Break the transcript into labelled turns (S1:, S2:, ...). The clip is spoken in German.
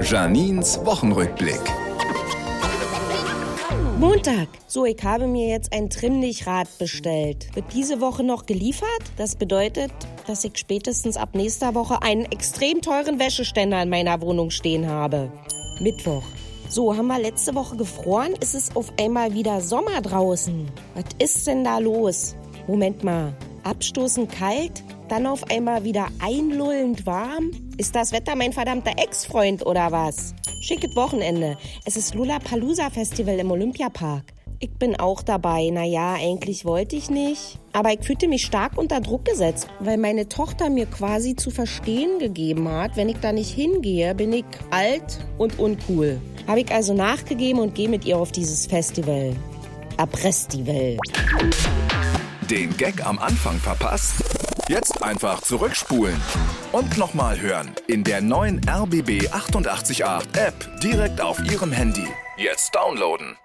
S1: Janins Wochenrückblick.
S2: Montag. So, ich habe mir jetzt ein Trimmlichrad bestellt. Wird diese Woche noch geliefert? Das bedeutet, dass ich spätestens ab nächster Woche einen extrem teuren Wäscheständer in meiner Wohnung stehen habe. Mittwoch. So, haben wir letzte Woche gefroren? Ist es auf einmal wieder Sommer draußen? Was ist denn da los? Moment mal. Abstoßend kalt? Dann auf einmal wieder einlullend warm? Ist das Wetter mein verdammter Ex-Freund oder was? Schicket Wochenende. Es ist Lollapalooza Festival im Olympiapark. Ich bin auch dabei. Naja, eigentlich wollte ich nicht. Aber ich fühlte mich stark unter Druck gesetzt, weil meine Tochter mir quasi zu verstehen gegeben hat, wenn ich da nicht hingehe, bin ich alt und uncool. Habe ich also nachgegeben und gehe mit ihr auf dieses Festival. Abrestival.
S1: Den Gag am Anfang verpasst? Jetzt einfach zurückspulen und nochmal hören in der neuen RBB 888 App direkt auf Ihrem Handy. Jetzt downloaden.